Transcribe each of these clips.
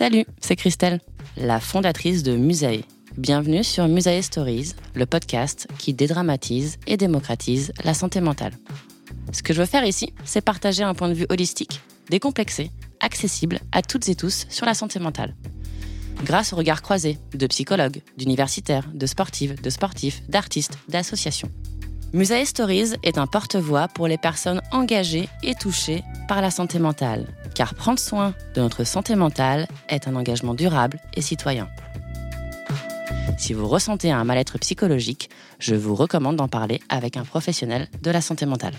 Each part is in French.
Salut, c'est Christelle, la fondatrice de Musae. Bienvenue sur Musae Stories, le podcast qui dédramatise et démocratise la santé mentale. Ce que je veux faire ici, c'est partager un point de vue holistique, décomplexé, accessible à toutes et tous sur la santé mentale. Grâce au regard croisé de psychologues, d'universitaires, de sportives, de sportifs, d'artistes, d'associations. Musae Stories est un porte-voix pour les personnes engagées et touchées par la santé mentale, car prendre soin de notre santé mentale est un engagement durable et citoyen. Si vous ressentez un mal-être psychologique, je vous recommande d'en parler avec un professionnel de la santé mentale.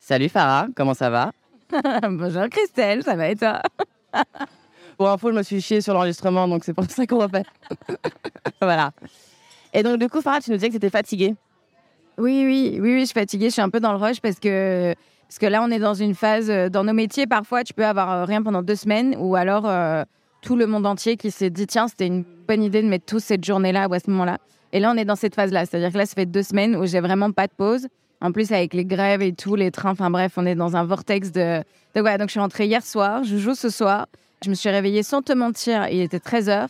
Salut Farah, comment ça va? Bonjour Christelle, ça va et toi? Pour info, je me suis chiée sur l'enregistrement, donc c'est pour ça qu'on refait. voilà. Et donc, du coup, Farah, tu nous disais que tu étais fatiguée. Oui, oui, oui, oui, je suis fatiguée. Je suis un peu dans le rush parce que, parce que là, on est dans une phase. euh, Dans nos métiers, parfois, tu peux avoir euh, rien pendant deux semaines ou alors euh, tout le monde entier qui s'est dit tiens, c'était une bonne idée de mettre tous cette journée-là ou à ce moment-là. Et là, on est dans cette phase-là. C'est-à-dire que là, ça fait deux semaines où j'ai vraiment pas de pause. En plus, avec les grèves et tout, les trains, enfin bref, on est dans un vortex de. Donc, voilà, donc je suis rentrée hier soir, je joue ce soir. Je me suis réveillée sans te mentir, il était 13h.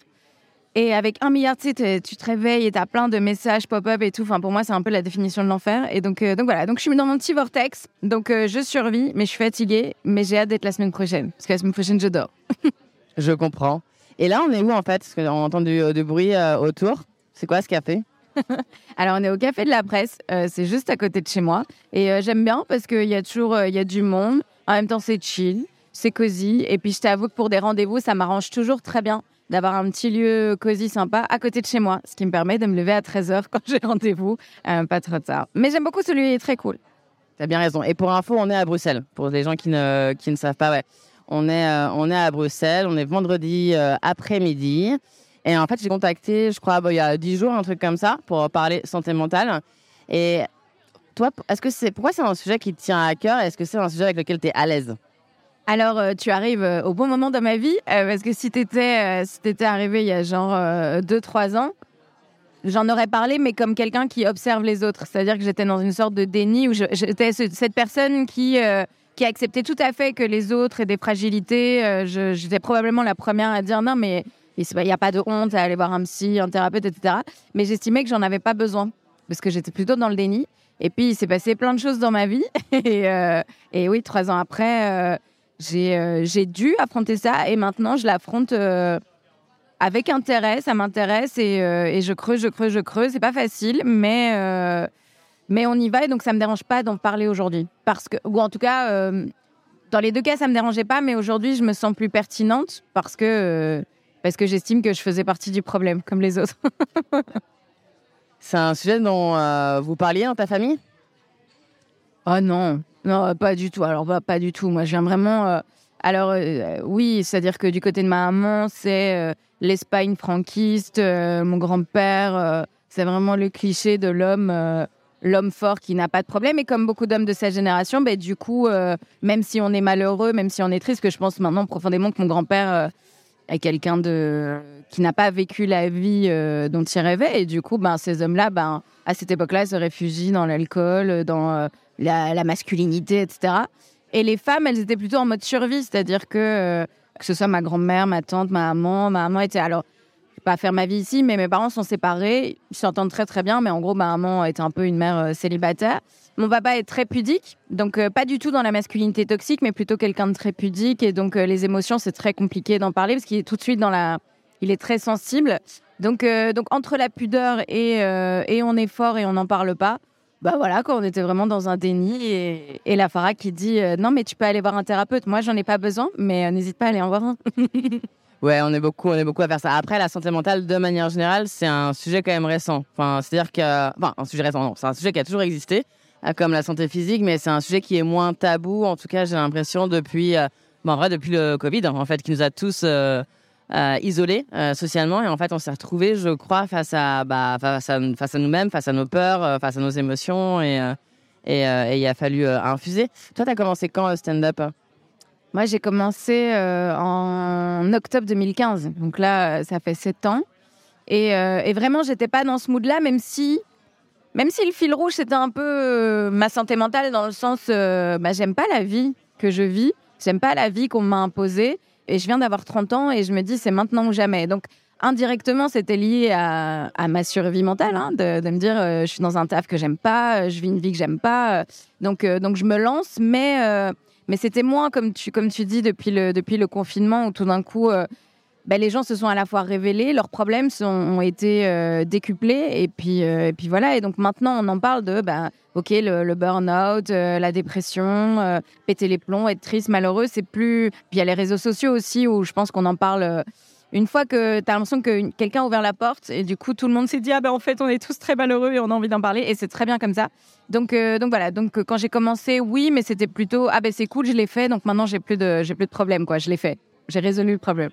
Et avec un milliard, tu sais, t'es- tu te réveilles et t'as plein de messages pop-up et tout. Enfin, pour moi, c'est un peu la définition de l'enfer. Et donc, euh, donc voilà. Donc, je suis dans mon petit vortex. Donc, euh, je survis, mais je suis fatiguée. Mais j'ai hâte d'être la semaine prochaine. Parce que la semaine prochaine, je dors. Je comprends. Et là, on est où en fait? Parce qu'on entend du, du bruit euh, autour. C'est quoi ce café? Alors, on est au Café de la Presse. Euh, c'est juste à côté de chez moi. Et euh, j'aime bien parce qu'il y a toujours euh, y a du monde. En même temps, c'est chill, c'est cosy. Et puis, je t'avoue que pour des rendez-vous, ça m'arrange toujours très bien d'avoir un petit lieu cosy, sympa, à côté de chez moi. Ce qui me permet de me lever à 13h quand j'ai rendez-vous. Euh, pas trop tard. Mais j'aime beaucoup celui, il est très cool. T'as bien raison. Et pour info, on est à Bruxelles. Pour les gens qui ne, qui ne savent pas, ouais. On est, euh, on est à Bruxelles. On est vendredi euh, après-midi. Et en fait, j'ai contacté, je crois, il y a 10 jours, un truc comme ça, pour parler santé mentale. Et toi, est-ce que c'est, pourquoi c'est un sujet qui te tient à cœur Est-ce que c'est un sujet avec lequel tu es à l'aise? Alors, euh, tu arrives euh, au bon moment dans ma vie, euh, parce que si t'étais si t'étais arrivé il y a genre 2-3 ans, j'en aurais parlé, mais comme quelqu'un qui observe les autres. C'est-à-dire que j'étais dans une sorte de déni où j'étais ce- cette personne qui, euh, qui acceptait tout à fait que les autres aient des fragilités. J'étais probablement la première à dire non, mais il n'y a pas de honte à aller voir un psy, un thérapeute, etc. Mais j'estimais que j'en avais pas besoin, parce que j'étais plutôt dans le déni. Et puis, il s'est passé plein de choses dans ma vie. et, oui, trois ans après, j'ai euh, dû affronter ça. Et maintenant, je l'affronte euh, avec intérêt. Ça m'intéresse. Et, euh, et je creuse, je creuse, je creuse. C'est pas facile, mais, euh, mais on y va. Et donc, ça me dérange pas d'en parler aujourd'hui. Parce que, ou en tout cas, dans les deux cas, ça me dérangeait pas. Mais aujourd'hui, je me sens plus pertinente parce que, parce que j'estime que je faisais partie du problème, comme les autres. C'est un sujet dont vous parliez dans ta famille? Oh non, non, pas du tout. Alors, pas, du tout. Moi, je viens vraiment. euh, alors, euh, oui, c'est-à-dire que du côté de ma maman, c'est euh, l'Espagne franquiste. euh, mon grand-père, euh, c'est vraiment le cliché de l'homme. euh, l'homme fort qui n'a pas de problème. Et comme beaucoup d'hommes de sa génération, ben, du coup, euh, même si on est malheureux, même si on est triste, que je pense maintenant profondément que mon grand-père euh, est quelqu'un de qui n'a pas vécu la vie euh, dont il rêvait. Et du coup, ben, ces hommes-là, ben, à cette époque-là, se réfugient dans l'alcool, dans la, masculinité, etc. Et les femmes, elles étaient plutôt en mode survie, c'est-à-dire que que ce soit ma grand-mère, ma tante, ma maman, ma maman était alors pas faire ma vie ici, mais mes parents sont séparés. Ils s'entendent très très bien, mais en gros, ma maman était un peu une mère euh, célibataire. Mon papa est très pudique, donc euh, pas du tout dans la masculinité toxique, mais plutôt quelqu'un de très pudique. Et donc euh, les émotions, c'est très compliqué d'en parler parce qu'il est tout de suite dans la, il est très sensible. Donc donc entre la pudeur et et on est fort et on n'en parle pas. Bah voilà, quand on était vraiment dans un déni et, et la Farah qui dit non mais tu peux aller voir un thérapeute. Moi j'en ai pas besoin, mais n'hésite pas à aller en voir un. Ouais, on est beaucoup, on est beaucoup à faire ça. Après, la santé mentale, de manière générale, c'est un sujet quand même récent. Enfin, c'est-à-dire que, enfin, un sujet récent, non, c'est un sujet qui a toujours existé, euh, comme la santé physique, mais c'est un sujet qui est moins tabou. En tout cas, j'ai l'impression depuis, euh, bon, en vrai, depuis le Covid, en fait, qui nous a tous euh, isolés socialement, et en fait, on s'est retrouvés, je crois, face à, bah, face à, face à nous-mêmes, face à nos peurs, face à nos émotions, et et il a fallu infuser. Toi, tu as commencé quand stand-up? Moi, j'ai commencé euh, en octobre 2015. Donc là, ça fait sept ans. Et, euh, et vraiment, j'étais pas dans ce mood-là, même si, même si le fil rouge, c'était un peu euh, ma santé mentale, dans le sens, bah, j'aime pas la vie que je vis. J'aime pas la vie qu'on m'a imposée. Et je viens d'avoir 30 ans et je me dis, c'est maintenant ou jamais. Donc, indirectement, c'était lié à, à, ma survie mentale, hein, de, me dire, je suis dans un taf que j'aime pas, je vis une vie que j'aime pas. donc, donc, je me lance, mais mais c'était moins, comme tu, comme tu dis, depuis le, depuis le confinement, où tout d'un coup, euh, ben, les gens se sont à la fois révélés, leurs problèmes ont été euh, décuplés, et puis, euh, et puis voilà. Et donc maintenant, on en parle de, ben, ok, le, burn-out, la dépression, péter les plombs, être triste, malheureux, c'est plus. Puis il y a les réseaux sociaux aussi, où je pense qu'on en parle une fois que tu as l'impression que quelqu'un a ouvert la porte et du coup tout le monde s'est dit ah ben en fait on est tous très malheureux et on a envie d'en parler et c'est très bien comme ça. Donc euh, donc voilà, donc euh, quand j'ai commencé oui, mais c'était plutôt ah ben c'est cool, je l'ai fait donc maintenant j'ai plus de j'ai plus de problème quoi, je l'ai fait. J'ai résolu le problème.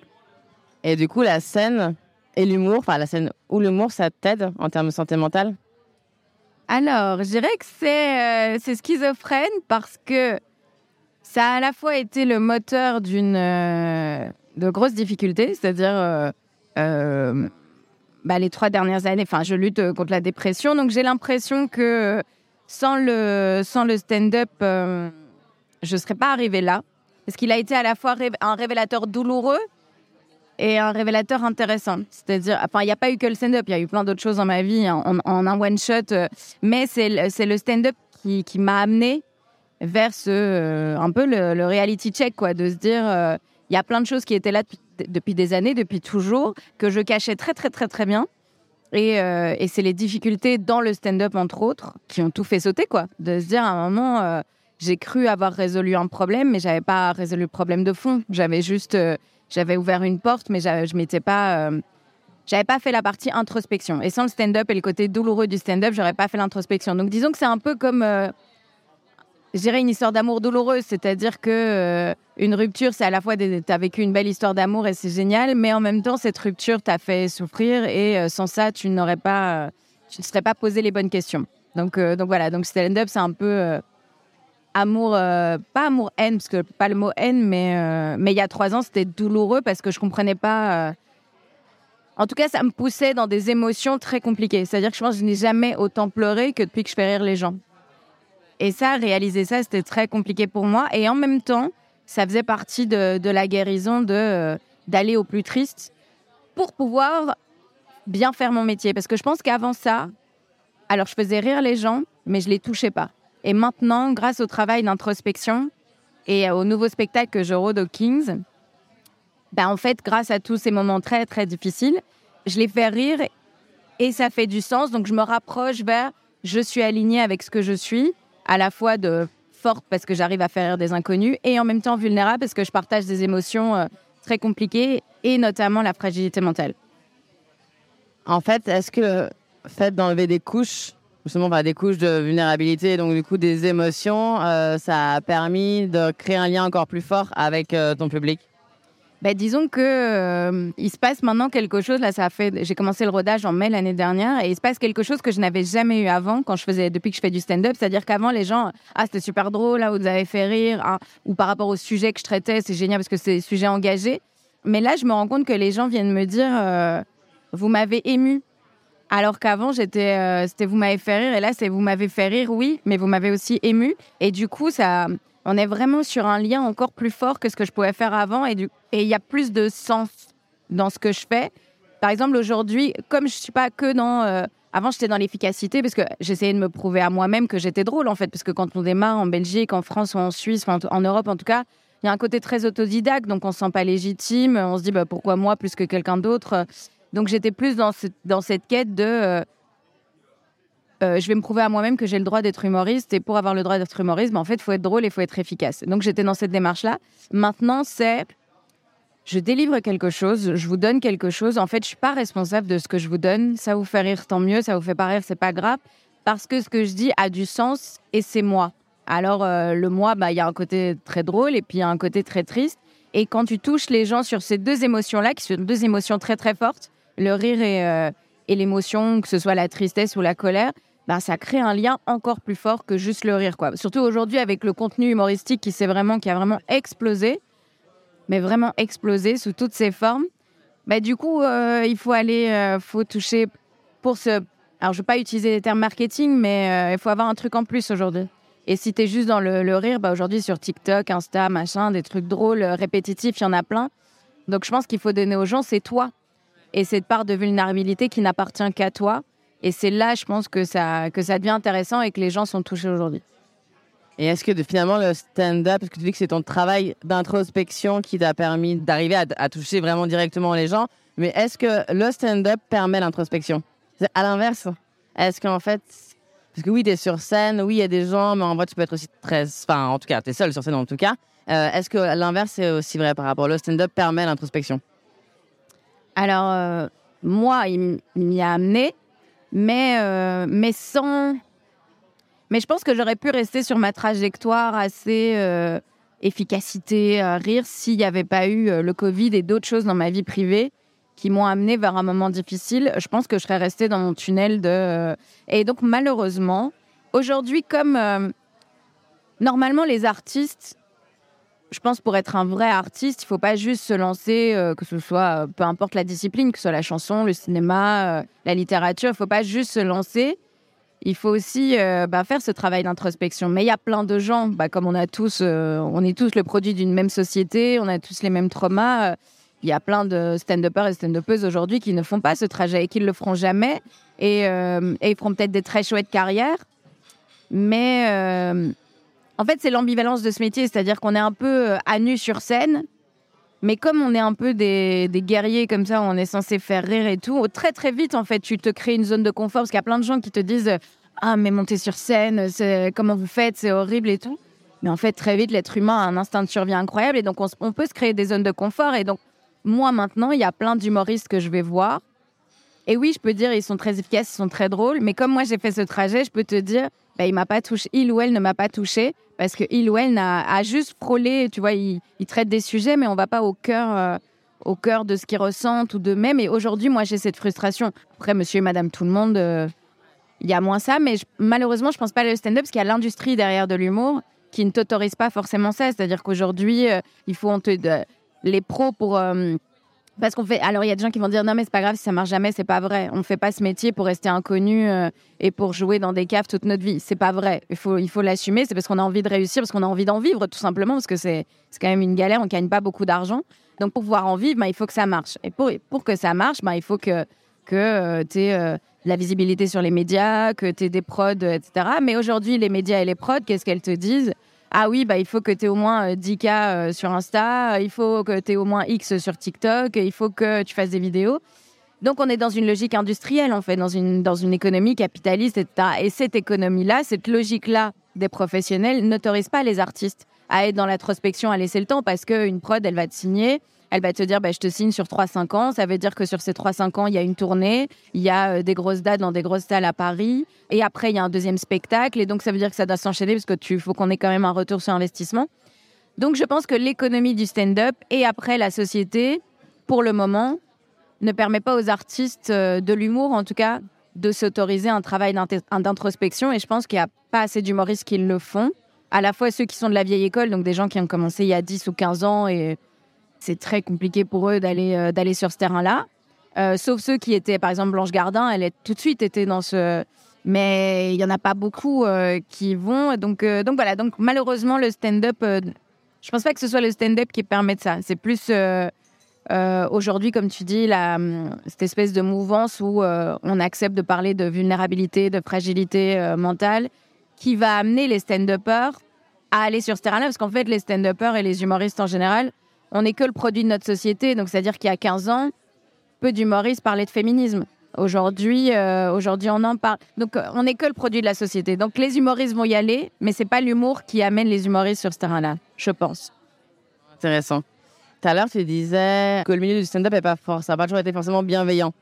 Et du coup la scène et l'humour, enfin la scène ou l'humour ça t'aide en termes de santé mentale? Alors, je dirais que c'est euh, c'est schizophrène parce que ça a à la fois été le moteur d'une de grosses difficultés, c'est-à-dire euh, euh, bah, les trois dernières années, enfin, je lutte euh, contre la dépression, donc j'ai l'impression que sans le, sans le stand-up, je ne serais pas arrivée là, parce qu'il a été à la fois un révélateur douloureux et un révélateur intéressant. C'est-à-dire, enfin, il n'y a pas eu que le stand-up, il y a eu plein d'autres choses dans ma vie en, un one-shot, mais c'est le stand-up qui, m'a amené vers ce, un peu le, reality check, quoi, de se dire il y a plein de choses qui étaient là depuis, des années, depuis toujours, que je cachais très, très, très, très bien. Euh, et, c'est les difficultés dans le stand-up, entre autres, qui ont tout fait sauter, quoi. De se dire, à un moment, euh, j'ai cru avoir résolu un problème, mais j'avais pas résolu le problème de fond. J'avais juste, euh, j'avais ouvert une porte, mais je m'étais pas, j'avais pas fait la partie introspection. Et sans le stand-up et le côté douloureux du stand-up, j'aurais pas fait l'introspection. Donc, disons que c'est un peu comme dirais une histoire d'amour douloureuse, c'est-à-dire que euh, une rupture, c'est à la fois tu as vécu une belle histoire d'amour et c'est génial, mais en même temps cette rupture t'a fait souffrir et euh, sans ça tu n'aurais pas, tu ne serais pas posé les bonnes questions. Donc euh, donc voilà, donc stand-up c'est un peu amour, pas amour haine parce que pas le mot haine, mais mais il y a trois ans c'était douloureux parce que je comprenais pas. En tout cas, ça me poussait dans des émotions très compliquées. C'est-à-dire que je pense que je n'ai jamais autant pleuré que depuis que je fais rire les gens. Et ça, réaliser ça, c'était très compliqué pour moi. Et en même temps, ça faisait partie de, la guérison de euh, d'aller au plus triste pour pouvoir bien faire mon métier. Parce que je pense qu'avant ça, alors je faisais rire les gens, mais je les touchais pas. Et maintenant, grâce au travail d'introspection et au nouveau spectacle que je rôde au Kings, ben en fait, grâce à tous ces moments très très difficiles, je les fais rire et ça fait du sens. Donc je me rapproche vers je suis alignée avec ce que je suis à la fois de forte parce que j'arrive à faire rire des inconnus et en même temps vulnérable parce que je partage des émotions euh, très compliquées et notamment la fragilité mentale. En fait, est-ce que le fait d'enlever des couches, justement des couches de vulnérabilité, donc du coup des émotions, euh, ça a permis de créer un lien encore plus fort avec euh, ton public bah, disons que euh, il se passe maintenant quelque chose. Là, ça a fait. J'ai commencé le rodage en mai l'année dernière, et il se passe quelque chose que je n'avais jamais eu avant quand je faisais depuis que je fais du stand-up. C'est-à-dire qu'avant, les gens, ah, c'était super drôle, là, vous avez fait rire, ah, ou par rapport au sujet que je traitais, c'est génial parce que c'est des sujets engagés. Mais là, je me rends compte que les gens viennent me dire, vous m'avez ému. Alors qu'avant, j'étais, euh, c'était vous m'avez fait rire, et là, c'est vous m'avez fait rire, oui, mais vous m'avez aussi ému. Et du coup, ça on est vraiment sur un lien encore plus fort que ce que je pouvais faire avant et il y a plus de sens dans ce que je fais. Par exemple, aujourd'hui, comme je suis pas que dans euh, avant j'étais dans l'efficacité parce que j'essayais de me prouver à moi-même que j'étais drôle en fait parce que quand on démarre en Belgique, en France ou en Suisse, en Europe en tout cas, il y a un côté très autodidacte donc on se sent pas légitime, on se dit bah, pourquoi moi plus que quelqu'un d'autre? Donc j'étais plus dans, dans cette quête de euh, euh, je vais me prouver à moi-même que j'ai le droit d'être humoriste. Et pour avoir le droit d'être humoriste, ben, en fait, il faut être drôle et il faut être efficace. Donc, j'étais dans cette démarche-là. Maintenant, c'est je délivre quelque chose, je vous donne quelque chose. En fait, je suis pas responsable de ce que je vous donne. Ça vous fait rire, tant mieux. Ça vous fait pas rire, c'est pas grave. Parce que ce que je dis a du sens et c'est moi. Alors, euh, le moi, bah, il y a un côté très drôle et puis il y a un côté très triste. Et quand tu touches les gens sur ces deux émotions-là, qui sont deux émotions très très fortes, le rire et, euh, et l'émotion, que ce soit la tristesse ou la colère, bah, ça crée un lien encore plus fort que juste le rire. Quoi. Surtout aujourd'hui avec le contenu humoristique qui, vraiment, qui a vraiment explosé, mais vraiment explosé sous toutes ses formes. Bah, du coup, euh, il faut aller, euh, faut toucher pour ce... Alors, je ne vais pas utiliser les termes marketing, mais euh, il faut avoir un truc en plus aujourd'hui. Et si tu es juste dans le, rire, bah, aujourd'hui sur TikTok, Insta, machin, des trucs drôles, répétitifs, il y en a plein. Donc, je pense qu'il faut donner aux gens, c'est toi. Et cette part de vulnérabilité qui n'appartient qu'à toi et c'est là, je pense, que ça, que ça devient intéressant et que les gens sont touchés aujourd'hui. Et est-ce que finalement le stand-up, parce que tu dis que c'est ton travail d'introspection qui t'a permis d'arriver à, toucher vraiment directement les gens, mais est-ce que le stand-up permet l'introspection? À l'inverse, est-ce qu'en fait, parce que oui, tu es sur scène, oui, il y a des gens, mais en vrai, tu peux être aussi très. Enfin, en tout cas, tu es seul sur scène en tout cas. Euh, est-ce que l'inverse est aussi vrai par rapport au stand-up permet l'introspection? Alors, euh, moi, il m'y a amené, mais, euh, mais sans. Mais je pense que j'aurais pu rester sur ma trajectoire assez euh, efficacité, euh, rire, s'il n'y avait pas eu le Covid et d'autres choses dans ma vie privée qui m'ont amené vers un moment difficile. Je pense que je serais restée dans mon tunnel de. Et donc, malheureusement, aujourd'hui, comme normalement les artistes je pense pour être un vrai artiste, il faut pas juste se lancer, euh, que ce soit euh, peu importe la discipline, que ce soit la chanson, le cinéma, euh, la littérature, il faut pas juste se lancer. Il faut aussi bah, faire ce travail d'introspection. Mais il y a plein de gens, bah, comme on a tous, on est tous le produit d'une même société, on a tous les mêmes traumas. Il y a plein de stand-uppers et stand-uppeuses aujourd'hui qui ne font pas ce trajet et qui ne le feront jamais. Et, et ils feront peut-être des très chouettes carrières. Mais en fait, c'est l'ambivalence de ce métier, c'est-à-dire qu'on est un peu euh, à nu sur scène, mais comme on est un peu des, guerriers comme ça, on est censé faire rire et tout, très très vite, en fait, tu te crées une zone de confort parce qu'il y a plein de gens qui te disent Ah, mais monter sur scène, comment vous faites, c'est horrible et tout. Mais en fait, très vite, l'être humain a un instinct de survie incroyable et donc on, on, peut se créer des zones de confort. Et donc, moi maintenant, il y a plein d'humoristes que je vais voir. Et oui, je peux dire, ils sont très efficaces, ils sont très drôles, mais comme moi j'ai fait ce trajet, je peux te dire, bah, il m'a pas touché, il ou elle ne m'a pas touché parce que il ou elle a, juste frôlé, tu vois, il, traite des sujets, mais on va pas au cœur, euh, au cœur de ce qu'ils ressentent ou de même. Et aujourd'hui, moi, j'ai cette frustration. Après, monsieur et madame tout le monde, euh, il y a moins ça, mais malheureusement, je pense pas au stand-up parce qu'il y a l'industrie derrière de l'humour qui ne t'autorise pas forcément ça. C'est-à-dire qu'aujourd'hui, euh, il faut on te, les pros pour parce qu'on fait. Alors, il y a des gens qui vont dire non, mais c'est pas grave si ça marche jamais, c'est pas vrai. On fait pas ce métier pour rester inconnu euh, et pour jouer dans des caves toute notre vie. C'est pas vrai. Il faut, il faut l'assumer. C'est parce qu'on a envie de réussir, parce qu'on a envie d'en vivre, tout simplement, parce que c'est quand même une galère. On gagne pas beaucoup d'argent. Donc, pour pouvoir en vivre, ben, il faut que ça marche. Et pour, pour que ça marche, ben, il faut que, que euh, tu aies euh, la visibilité sur les médias, que tu aies des prods, etc. Mais aujourd'hui, les médias et les prods, qu'est-ce qu'elles te disent? Ah oui, bah, il faut que tu aies au moins 10K euh, euh, sur Insta, il faut que tu aies au moins X sur TikTok, il faut que tu fasses des vidéos. Donc on est dans une logique industrielle, en fait, dans une, dans une économie capitaliste, etc. Et cette économie-là, cette logique-là des professionnels n'autorise pas les artistes à être dans l'introspection, à laisser le temps, parce qu'une prod, elle va te signer, elle va te dire bah, je te signe sur 3-5 ans. Ça veut dire que sur ces 3-5 ans, il y a une tournée, il y a euh, des grosses dates dans des grosses salles à Paris. Et après, il y a un deuxième spectacle. Et donc, ça veut dire que ça doit s'enchaîner parce tu faut qu'on ait quand même un retour sur investissement. Donc je pense que l'économie du stand-up et après la société, pour le moment, ne permet pas aux artistes euh, de l'humour, en tout cas, de s'autoriser un travail d'introspection. Et je pense qu'il n'y a pas assez d'humoristes qui le font. À la fois ceux qui sont de la vieille école, donc des gens qui ont commencé il y a 10 ou 15 ans et c'est très compliqué pour eux d'aller euh, d'aller sur ce terrain-là. Euh, sauf ceux qui étaient, par exemple, Blanche Gardin, elle est tout de suite été dans ce. Mais il y en a pas beaucoup qui vont. Donc, voilà. Donc malheureusement, le stand-up, je pense pas que ce soit le stand-up qui permet ça. C'est plus euh, aujourd'hui, comme tu dis, la, cette espèce de mouvance où euh, on accepte de parler de vulnérabilité, de fragilité euh, mentale, qui va amener les stand-uppers à aller sur ce terrain-là, parce qu'en fait, les stand-uppers et les humoristes en général, on n'est que le produit de notre société. Donc, c'est-à-dire qu'il y a 15 ans, peu d'humoristes parlaient de féminisme. Aujourd'hui, aujourd'hui, on en parle. Donc, on n'est que le produit de la société. Donc, les humoristes vont y aller, mais c'est pas l'humour qui amène les humoristes sur ce terrain-là, je pense. Intéressant. Tout à l'heure, tu disais que le milieu du stand-up n'est pas fort, ça n'a pas toujours été forcément bienveillant.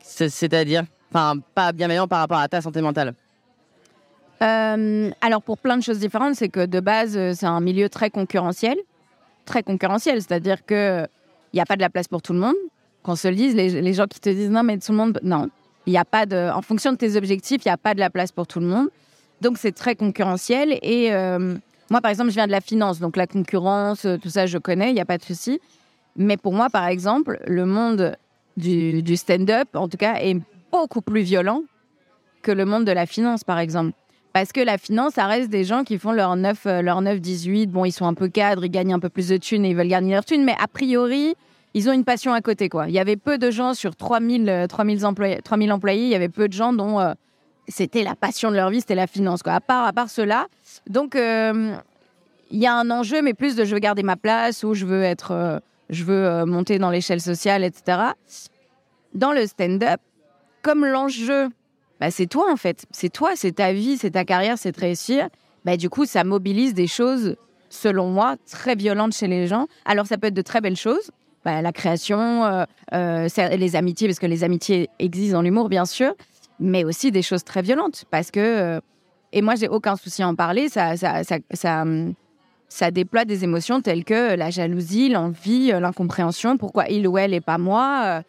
C'est-à-dire, enfin, pas bienveillant par rapport à ta santé mentale. Euh, alors, pour plein de choses différentes, c'est que de base, euh, c'est un milieu très concurrentiel. Très concurrentiel, c'est-à-dire qu'il n'y a pas de la place pour tout le monde. Qu'on se le dise, les, gens qui te disent non, mais tout le monde. Non. Il n'y a pas de. En fonction de tes objectifs, il n'y a pas de la place pour tout le monde. Donc, c'est très concurrentiel et. Euh, moi, par exemple, je viens de la finance, donc la concurrence, euh, tout ça, je connais, il n'y a pas de souci. Mais pour moi, par exemple, le monde du, stand-up, en tout cas, est beaucoup plus violent que le monde de la finance, par exemple. Parce que la finance, ça reste des gens qui font leur 9, euh, leur 9 18. Bon, ils sont un peu cadres, ils gagnent un peu plus de thunes et ils veulent gagner leur thunes. Mais a priori, ils ont une passion à côté, quoi. Il y avait peu de gens sur 3000, 3000, employés, 3000 employés, il y avait peu de gens dont euh, c'était la passion de leur vie, c'était la finance, quoi. À part, à part cela, donc, euh, il y a un enjeu, mais plus de je veux garder ma place ou je veux être, euh, je veux euh, monter dans l'échelle sociale, etc. Dans le stand-up, comme l'enjeu, bah, c'est toi en fait, c'est toi, c'est ta vie, c'est ta carrière, c'est de réussir. Bah, du coup, ça mobilise des choses, selon moi, très violentes chez les gens. Alors, ça peut être de très belles choses, bah, la création, les amitiés, parce que les amitiés existent dans l'humour, bien sûr, mais aussi des choses très violentes, parce que et moi, j'ai aucun souci à en parler. Ça, ça, ça, ça, déploie des émotions telles que la jalousie, l'envie, euh, l'incompréhension. Pourquoi il ou elle et pas moi euh.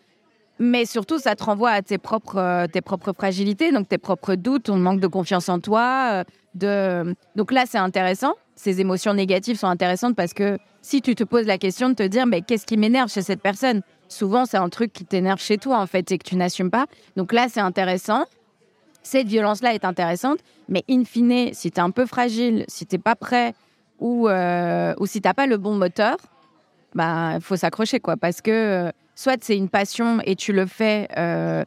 Mais surtout, ça te renvoie à tes propres, euh, tes propres fragilités, donc tes propres doutes, ton manque de confiance en toi. De... Donc là, c'est intéressant. Ces émotions négatives sont intéressantes parce que si tu te poses la question de te dire, mais qu'est-ce qui m'énerve chez cette personne? Souvent, c'est un truc qui t'énerve chez toi, en fait, et que tu n'assumes pas. Donc là, c'est intéressant cette violence-là est intéressante, mais in fine, si tu es un peu fragile, si tu pas prêt ou, euh, ou si tu pas le bon moteur, il bah, faut s'accrocher, quoi. Parce que euh, soit c'est une passion et tu le fais euh,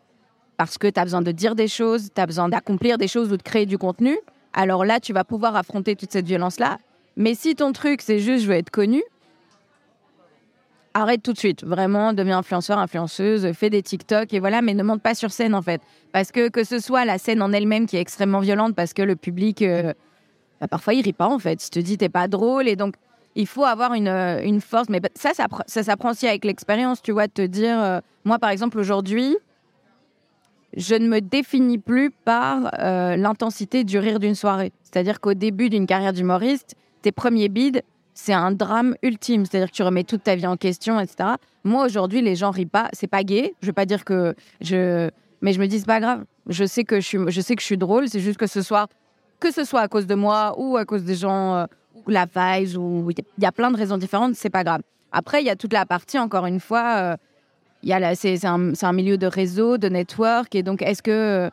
parce que tu as besoin de dire des choses, tu as besoin d'accomplir des choses ou de créer du contenu, alors là, tu vas pouvoir affronter toute cette violence-là. Mais si ton truc, c'est juste je veux être connu, arrête tout de suite. Vraiment, deviens influenceur, influenceuse, fais des TikTok et voilà, mais ne monte pas sur scène en fait. Parce que que ce soit la scène en elle-même qui est extrêmement violente parce que le public, euh, bah, parfois, il rit pas en fait. Il te dit, t'es pas drôle et donc il faut avoir une, euh, une force. Mais ça, ça, ça s'apprend aussi avec l'expérience, tu vois, te dire, euh, moi par exemple, aujourd'hui, je ne me définis plus par l'intensité du rire d'une soirée. C'est-à-dire qu'au début d'une carrière d'humoriste, tes premiers bides, c'est un drame ultime. C'est-à-dire que tu remets toute ta vie en question, etc. Moi, aujourd'hui, les gens rient pas. C'est pas gay. Je veux pas dire que je. Mais je me dis, c'est pas grave. Je sais que je suis, sais que je suis drôle. C'est juste que ce soir, que ce soit à cause de moi ou à cause des gens, euh, la vibe, ou il y a plein de raisons différentes, c'est pas grave. Après, il y a toute la partie, encore une fois, euh, y a c'est un, un, milieu de réseau, de network. Et donc, est-ce que euh,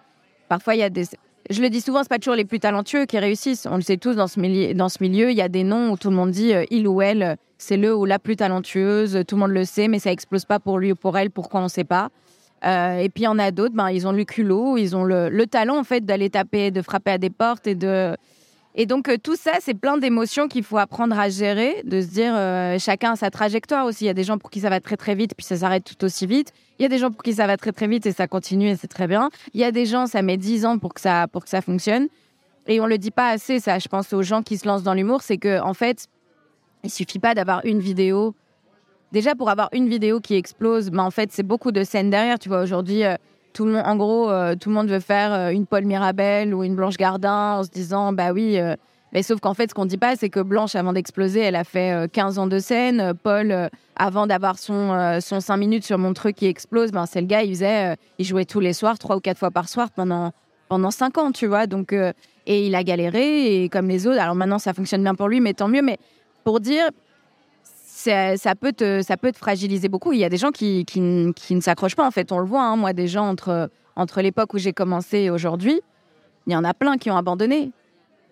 parfois, il y a des je le dis souvent, c'est pas toujours les plus talentueux qui réussissent. On le sait tous dans ce milieu. Il y a des noms où tout le monde dit euh, il ou elle, c'est le ou la plus talentueuse. Tout le monde le sait, mais ça explose pas pour lui ou pour elle. Pourquoi on ne sait pas Et puis il y en a d'autres, ben, ils ont le culot, ils ont le, le talent en fait d'aller taper, de frapper à des portes et de et donc euh, tout ça, c'est plein d'émotions qu'il faut apprendre à gérer, de se dire euh, chacun a sa trajectoire aussi. Il y a des gens pour qui ça va très très vite puis ça s'arrête tout aussi vite. Il y a des gens pour qui ça va très très vite et ça continue et c'est très bien. Il y a des gens ça met 10 ans pour que ça pour que ça fonctionne. Et on le dit pas assez ça. Je pense aux gens qui se lancent dans l'humour, c'est que en fait, il suffit pas d'avoir une vidéo. Déjà pour avoir une vidéo qui explose, mais en fait c'est beaucoup de scènes derrière. Tu vois aujourd'hui. Euh, tout le monde, en gros, euh, tout le monde veut faire euh, une Paul Mirabel ou une Blanche Gardin en se disant, bah oui, euh, Mais sauf qu'en fait, ce qu'on dit pas, c'est que Blanche, avant d'exploser, elle a fait 15 ans de scène. Paul, avant d'avoir son, son 5 minutes sur mon truc qui explose, ben, c'est le gars, il faisait, il jouait tous les soirs, trois ou quatre fois par soir pendant, pendant 5 ans, tu vois. Donc, et il a galéré, et comme les autres. Alors maintenant, ça fonctionne bien pour lui, mais tant mieux. Mais pour dire, ça, peut te, ça peut te fragiliser beaucoup. Il y a des gens qui, qui, ne s'accrochent pas, en fait. On le voit, hein. moi, des gens entre, entre l'époque où j'ai commencé et aujourd'hui, il y en a plein qui ont abandonné.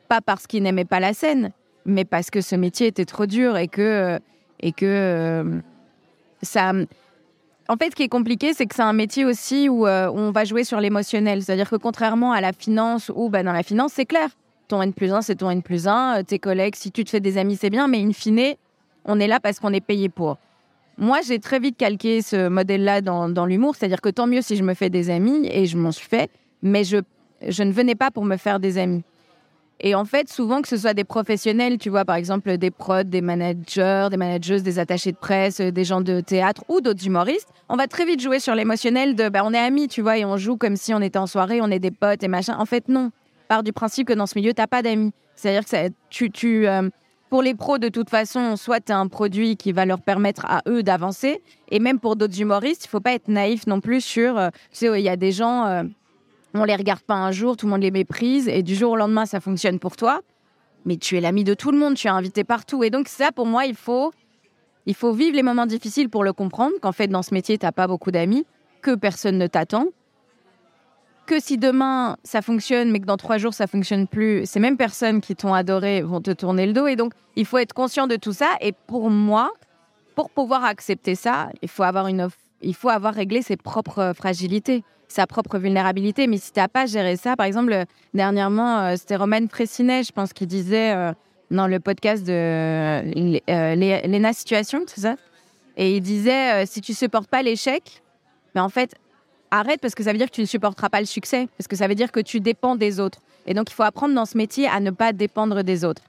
Pas parce qu'ils n'aimaient pas la scène, mais parce que ce métier était trop dur et que, et que euh, ça. En fait, ce qui est compliqué, c'est que c'est un métier aussi où, euh, on va jouer sur l'émotionnel. C'est-à-dire que contrairement à la finance, où bah, dans la finance, c'est clair. Ton N plus 1, c'est ton N plus 1. Tes collègues, si tu te fais des amis, c'est bien. Mais in fine, on est là parce qu'on est payé pour. Moi, j'ai très vite calqué ce modèle-là dans, l'humour, c'est-à-dire que tant mieux si je me fais des amis, et je m'en suis fait, mais je, je ne venais pas pour me faire des amis. Et en fait, souvent que ce soit des professionnels, tu vois, par exemple des prods, des managers, des manageuses, des attachés de presse, des gens de théâtre ou d'autres humoristes, on va très vite jouer sur l'émotionnel de bah, on est amis, tu vois, et on joue comme si on était en soirée, on est des potes et machin. En fait, non. Part du principe que dans ce milieu, t'as pas d'amis. C'est-à-dire que tu, tu, euh, pour les pros, de toute façon, soit tu as un produit qui va leur permettre à eux d'avancer. Et même pour d'autres humoristes, il faut pas être naïf non plus sur. Euh, tu sais, il y a des gens, euh, on les regarde pas un jour, tout le monde les méprise, et du jour au lendemain, ça fonctionne pour toi. Mais tu es l'ami de tout le monde, tu es invité partout. Et donc, ça, pour moi, il faut, il faut vivre les moments difficiles pour le comprendre, qu'en fait, dans ce métier, tu pas beaucoup d'amis, que personne ne t'attend, que si demain ça fonctionne, mais que dans trois jours ça fonctionne plus, ces mêmes personnes qui t'ont adoré vont te tourner le dos. Et donc, il faut être conscient de tout ça. Et pour moi, pour pouvoir accepter ça, il faut avoir une il faut avoir réglé ses propres fragilités, sa propre vulnérabilité. Mais si tu n'as pas géré ça, par exemple, dernièrement, euh, c'était Roman Fressinet, je pense, qui disait euh, dans le podcast de euh, Léna Situation, c'est ça? Et il disait si tu supportes pas l'échec, mais en fait, arrête parce que ça veut dire que tu ne supporteras pas le succès, parce que ça veut dire que tu dépends des autres. Et donc, il faut apprendre dans ce métier à ne pas dépendre des autres.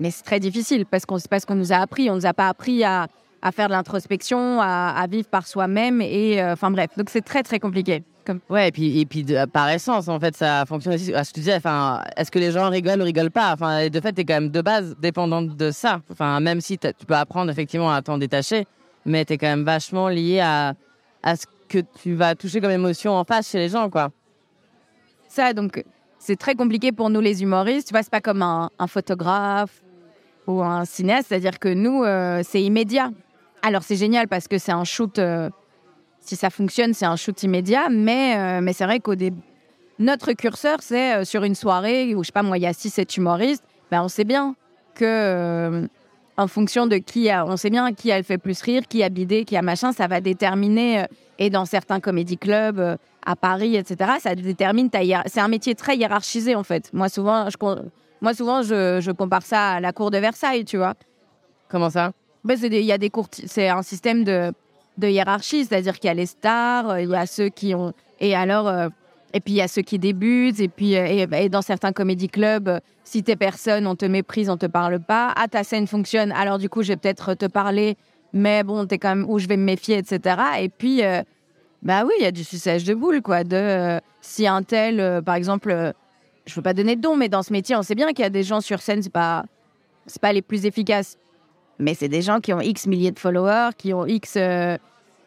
Mais c'est très difficile parce qu'on pas ce qu'on nous a appris. On nous a pas appris à, à faire de l'introspection, à, vivre par soi-même. Et euh, enfin bref, donc c'est très très compliqué. Comme... Ouais, et puis, et puis par essence, en fait, ça fonctionne aussi. Ah, je te disais, enfin, est-ce que les gens rigolent ou rigolent pas? Enfin, de fait, tu es quand même de base dépendante de ça. Enfin, même si tu peux apprendre effectivement à t'en détacher, mais tu es quand même vachement lié à, à ce que tu vas toucher comme émotion en face chez les gens, quoi. Ça, donc, c'est très compliqué pour nous les humoristes. Tu vois, c'est pas comme un, photographe ou un cinéaste, c'est-à-dire que nous, euh, c'est immédiat. Alors, c'est génial parce que c'est un shoot. Euh, si ça fonctionne, c'est un shoot immédiat, mais, euh, mais c'est vrai qu'au début, notre curseur, c'est sur une soirée où, je sais pas, moi, il y a 6-7 humoristes, ben, on sait bien que en fonction de qui a, on sait bien qui a le fait plus rire, qui a bidé, qui a machin, ça va déterminer, euh, et dans certains comédie clubs euh, à Paris, etc., ça détermine ta C'est un métier très hiérarchisé, en fait. Moi, souvent, je, moi, souvent, je, je compare ça à la cour de Versailles, tu vois. Comment ça? Ben, Il y a des cours, c'est un système de, de hiérarchie, c'est-à-dire qu'il y a les stars, euh, il y a ceux qui ont. Et alors, et puis il y a ceux qui débutent, et puis euh, et, dans certains comédie clubs, euh, si t'es personne, on te méprise, on te parle pas. Ah, ta scène fonctionne, alors du coup, je vais peut-être te parler, mais bon, t'es quand même où je vais me méfier, etc. Et puis, euh, bah oui, il y a du suçage de boule, quoi. De si un tel, par exemple, je veux pas donner de don, mais dans ce métier, on sait bien qu'il y a des gens sur scène, c'est pas, c'est pas les plus efficaces, mais c'est des gens qui ont X milliers de followers, qui ont X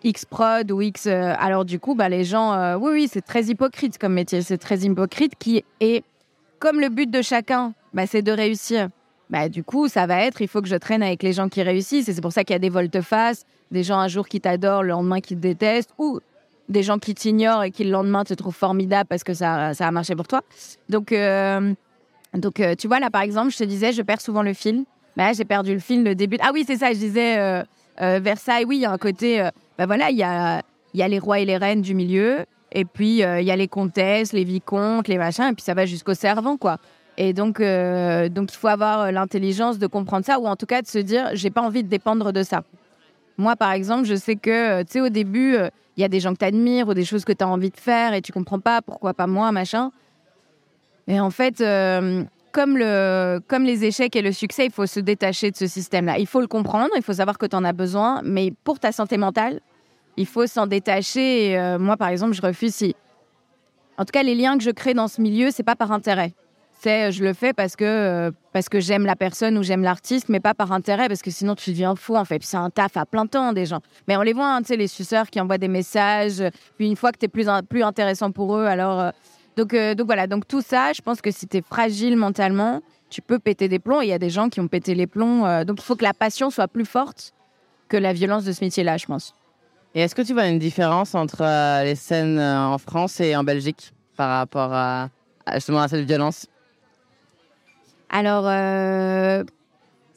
X prod ou X. Euh, alors du coup, bah, les gens, euh, oui, oui, c'est très hypocrite comme métier, c'est très hypocrite qui est comme le but de chacun, bah, c'est de réussir. Bah, du coup, ça va être, il faut que je traîne avec les gens qui réussissent. Et c'est pour ça qu'il y a des volte-face, des gens un jour qui t'adorent, le lendemain qui te détestent, ou des gens qui t'ignorent et qui le lendemain te trouvent formidable parce que ça, ça a marché pour toi. Donc, euh, donc tu vois, là, par exemple, je te disais, je perds souvent le fil. Bah, j'ai perdu le fil, le début. Ah oui, c'est ça, je disais, Versailles, oui, il y a un côté ben voilà, il y a, y a les rois et les reines du milieu, et puis euh, il y a les comtesses, les vicomtes, les machins, et puis ça va jusqu'au servant, quoi. Et donc, euh, donc il faut avoir euh, l'intelligence de comprendre ça, ou en tout cas de se dire, j'ai pas envie de dépendre de ça. Moi, par exemple, je sais que, tu sais, au début, il y a des gens que tu admires ou des choses que tu as envie de faire et tu comprends pas pourquoi pas moi, machin. Et en fait, comme, le, comme les échecs et le succès, il faut se détacher de ce système-là. Il faut le comprendre, il faut savoir que tu en as besoin, mais pour ta santé mentale, il faut s'en détacher. Euh, moi, par exemple, je refuse si. En tout cas, les liens que je crée dans ce milieu, c'est pas par intérêt. C'est je le fais parce que, euh, parce que j'aime la personne ou j'aime l'artiste, mais pas par intérêt, parce que sinon tu deviens fou en fait. C'est un taf à plein temps des gens. Mais on les voit, hein, tu sais, les suceurs qui envoient des messages. Puis une fois que tu es plus, plus intéressant pour eux, alors. euh, donc, euh, donc voilà, donc tout ça, je pense que si tu es fragile mentalement, tu peux péter des plombs. Il y a des gens qui ont pété les plombs. euh, donc il faut que la passion soit plus forte que la violence de ce métier-là, je pense. Et est-ce que tu vois une différence entre euh, les scènes euh, en France et en Belgique par rapport à, justement à cette violence? Alors, euh,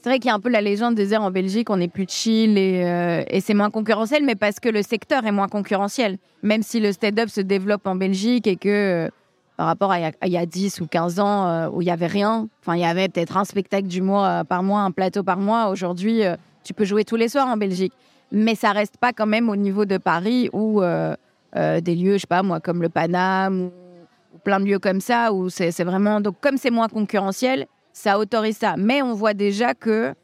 c'est vrai qu'il y a un peu la légende de dire en Belgique, on est plus chill et, et c'est moins concurrentiel, mais parce que le secteur est moins concurrentiel. Même si le stand-up se développe en Belgique et que par rapport à il y a- à il y, a 10 ou 15 ans où il y avait rien, enfin, il y avait peut-être un spectacle du mois par mois, un plateau par mois. Aujourd'hui, tu peux jouer tous les soirs en Belgique. Mais ça reste pas quand même au niveau de Paris ou euh, euh, des lieux, je sais pas moi, comme le Paname ou, plein de lieux comme ça où c'est vraiment. Donc, comme c'est moins concurrentiel, ça autorise ça. Mais on voit déjà que,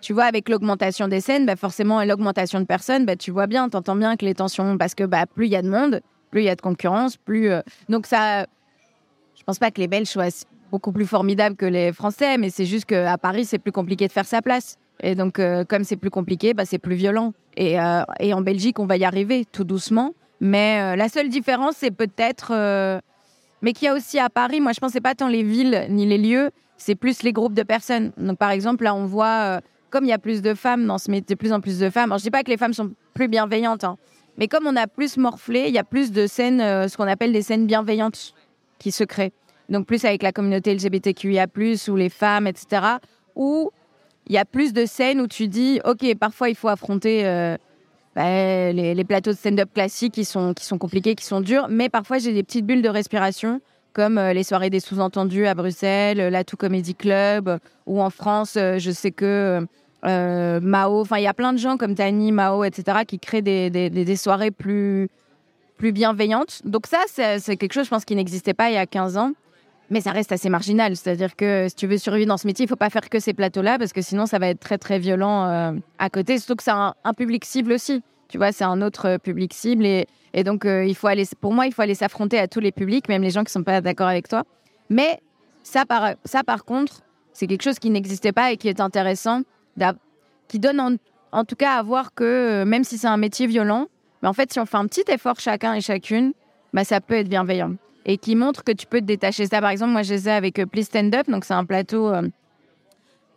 tu vois, avec l'augmentation des scènes, bah forcément, et l'augmentation de personnes, bah, tu vois bien, tu entends bien que les tensions, parce que bah, plus il y a de monde, plus il y a de concurrence, plus. euh, donc ça. Je pense pas que les Belges soient beaucoup plus formidables que les Français, mais c'est juste qu'à Paris, c'est plus compliqué de faire sa place. Et donc, euh, comme c'est plus compliqué, bah, c'est plus violent. Et, euh, et en Belgique, on va y arriver tout doucement. Mais euh, la seule différence, c'est peut-être. mais qu'il y a aussi à Paris, moi je pense que pas tant les villes ni les lieux, c'est plus les groupes de personnes. Donc par exemple, là on voit, comme il y a plus de femmes dans ce métier, de plus en plus de femmes, alors je dis pas que les femmes sont plus bienveillantes, hein, mais comme on a plus morflé, il y a plus de scènes, ce qu'on appelle des scènes bienveillantes qui se créent. Donc plus avec la communauté LGBTQIA+, ou les femmes, etc. Où il y a plus de scènes où tu dis, ok, parfois il faut affronter euh, bah, les, plateaux de stand-up classiques qui sont, qui sont compliqués, qui sont durs, mais parfois j'ai des petites bulles de respiration, comme euh, les soirées des sous-entendus à Bruxelles, euh, la Tout Comedy Club, ou en France, je sais que Mao, enfin il y a plein de gens comme Tani, Mao, etc., qui créent des, des, des- soirées plus, plus bienveillantes. Donc ça, c'est quelque chose, je pense, qui n'existait pas il y a 15 ans. Mais ça reste assez marginal. C'est-à-dire que si tu veux survivre dans ce métier, il faut pas faire que ces plateaux-là parce que sinon, ça va être très, très violent euh, à côté. Surtout que c'est un, un public cible aussi. Tu vois, c'est un autre euh, public cible. Et, donc, euh, il faut aller, pour moi, il faut aller s'affronter à tous les publics, même les gens qui sont pas d'accord avec toi. Mais ça, par, ça, par contre, c'est quelque chose qui n'existait pas et qui est intéressant, qui donne en, tout cas à voir que même si c'est un métier violent, mais en fait, si on fait un petit effort chacun et chacune, bah, ça peut être bienveillant et qui montre que tu peux te détacher. Ça, par exemple, moi, je les ai avec euh, Please Stand Up, donc c'est un plateau euh,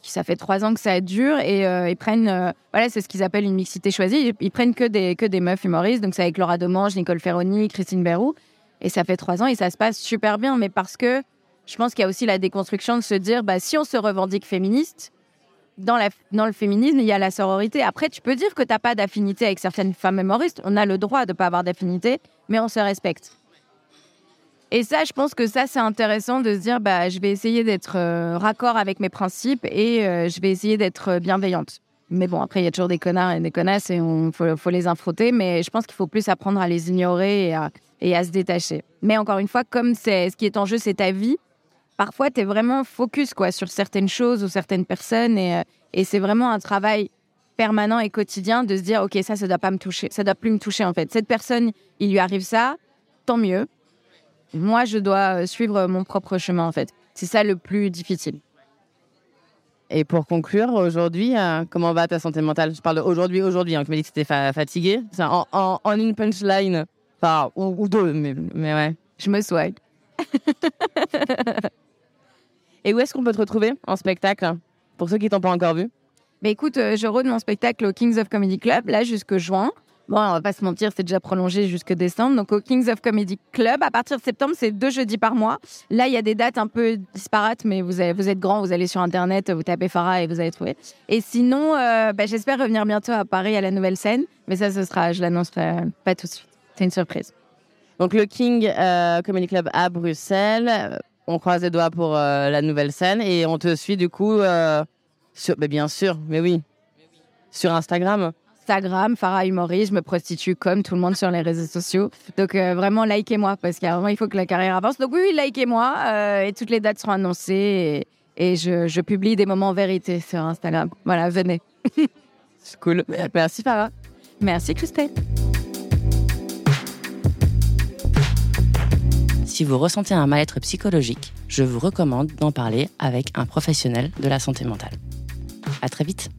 qui ça fait trois ans que ça dure et euh, ils prennent, voilà, c'est ce qu'ils appellent une mixité choisie. Ils, ils prennent que des que des meufs humoristes, donc c'est avec Laura Domange, Nicole Ferroni, Christine Berrou, et ça fait trois ans et ça se passe super bien, mais parce que je pense qu'il y a aussi la déconstruction de se dire, bah si on se revendique féministe. Dans, la, dans le féminisme, il y a la sororité. Après, tu peux dire que tu n'as pas d'affinité avec certaines femmes humoristes. On a le droit de ne pas avoir d'affinité, mais on se respecte. Et ça, je pense que ça, c'est intéressant de se dire, bah, je vais essayer d'être euh, raccord avec mes principes et euh, je vais essayer d'être euh, bienveillante. Mais bon, après, il y a toujours des connards et des connasses et il faut, les infroter. Mais je pense qu'il faut plus apprendre à les ignorer et à, se détacher. Mais encore une fois, comme c'est ce qui est en jeu, c'est ta vie, parfois, tu es vraiment focus quoi, sur certaines choses ou certaines personnes. Et, c'est vraiment un travail permanent et quotidien de se dire, OK, ça, ça doit pas me toucher. Ça doit plus me toucher, en fait. Cette personne, il lui arrive ça, tant mieux. Moi, je dois euh, suivre mon propre chemin, en fait. C'est ça le plus difficile. Et pour conclure, aujourd'hui, euh, comment va ta santé mentale? Je parle d'aujourd'hui, aujourd'hui. Hein, tu m'as dit que c'était fa- fatigué. C'est En, en, en une punchline, enfin, ou, ou deux, mais, mais ouais. Je me soigne. Et où est-ce qu'on peut te retrouver en spectacle Pour ceux qui t'ont pas encore vu? Mais écoute, euh, je rôde mon spectacle au Kings of Comedy Club, là, jusque juin. Bon, on va pas se mentir, c'est déjà prolongé jusque décembre. Donc, au Kings of Comedy Club, à partir de septembre, c'est deux jeudis par mois. Là, il y a des dates un peu disparates, mais vous, êtes grand, vous allez sur Internet, vous tapez Farah et vous allez trouver. Et sinon, euh, bah, j'espère revenir bientôt à Paris à la nouvelle scène. Mais ça, ce sera, je l'annoncerai pas tout de suite. C'est une surprise. Donc le King euh, Comedy Club à Bruxelles. Euh, On croise les doigts pour euh, la nouvelle scène et on te suit du coup euh, mais bien sûr, mais oui, sur Instagram. Instagram, Farah Humoriste, je me prostitue comme tout le monde sur les réseaux sociaux. Donc euh, vraiment, likez-moi parce y a vraiment, il faut que la carrière avance. Donc oui, oui likez-moi euh, et toutes les dates seront annoncées et, et je, je publie des moments vérité sur Instagram. Voilà, venez. C'est cool. Merci Farah. Merci Christelle. Si vous ressentez un mal-être psychologique, je vous recommande d'en parler avec un professionnel de la santé mentale. À très vite!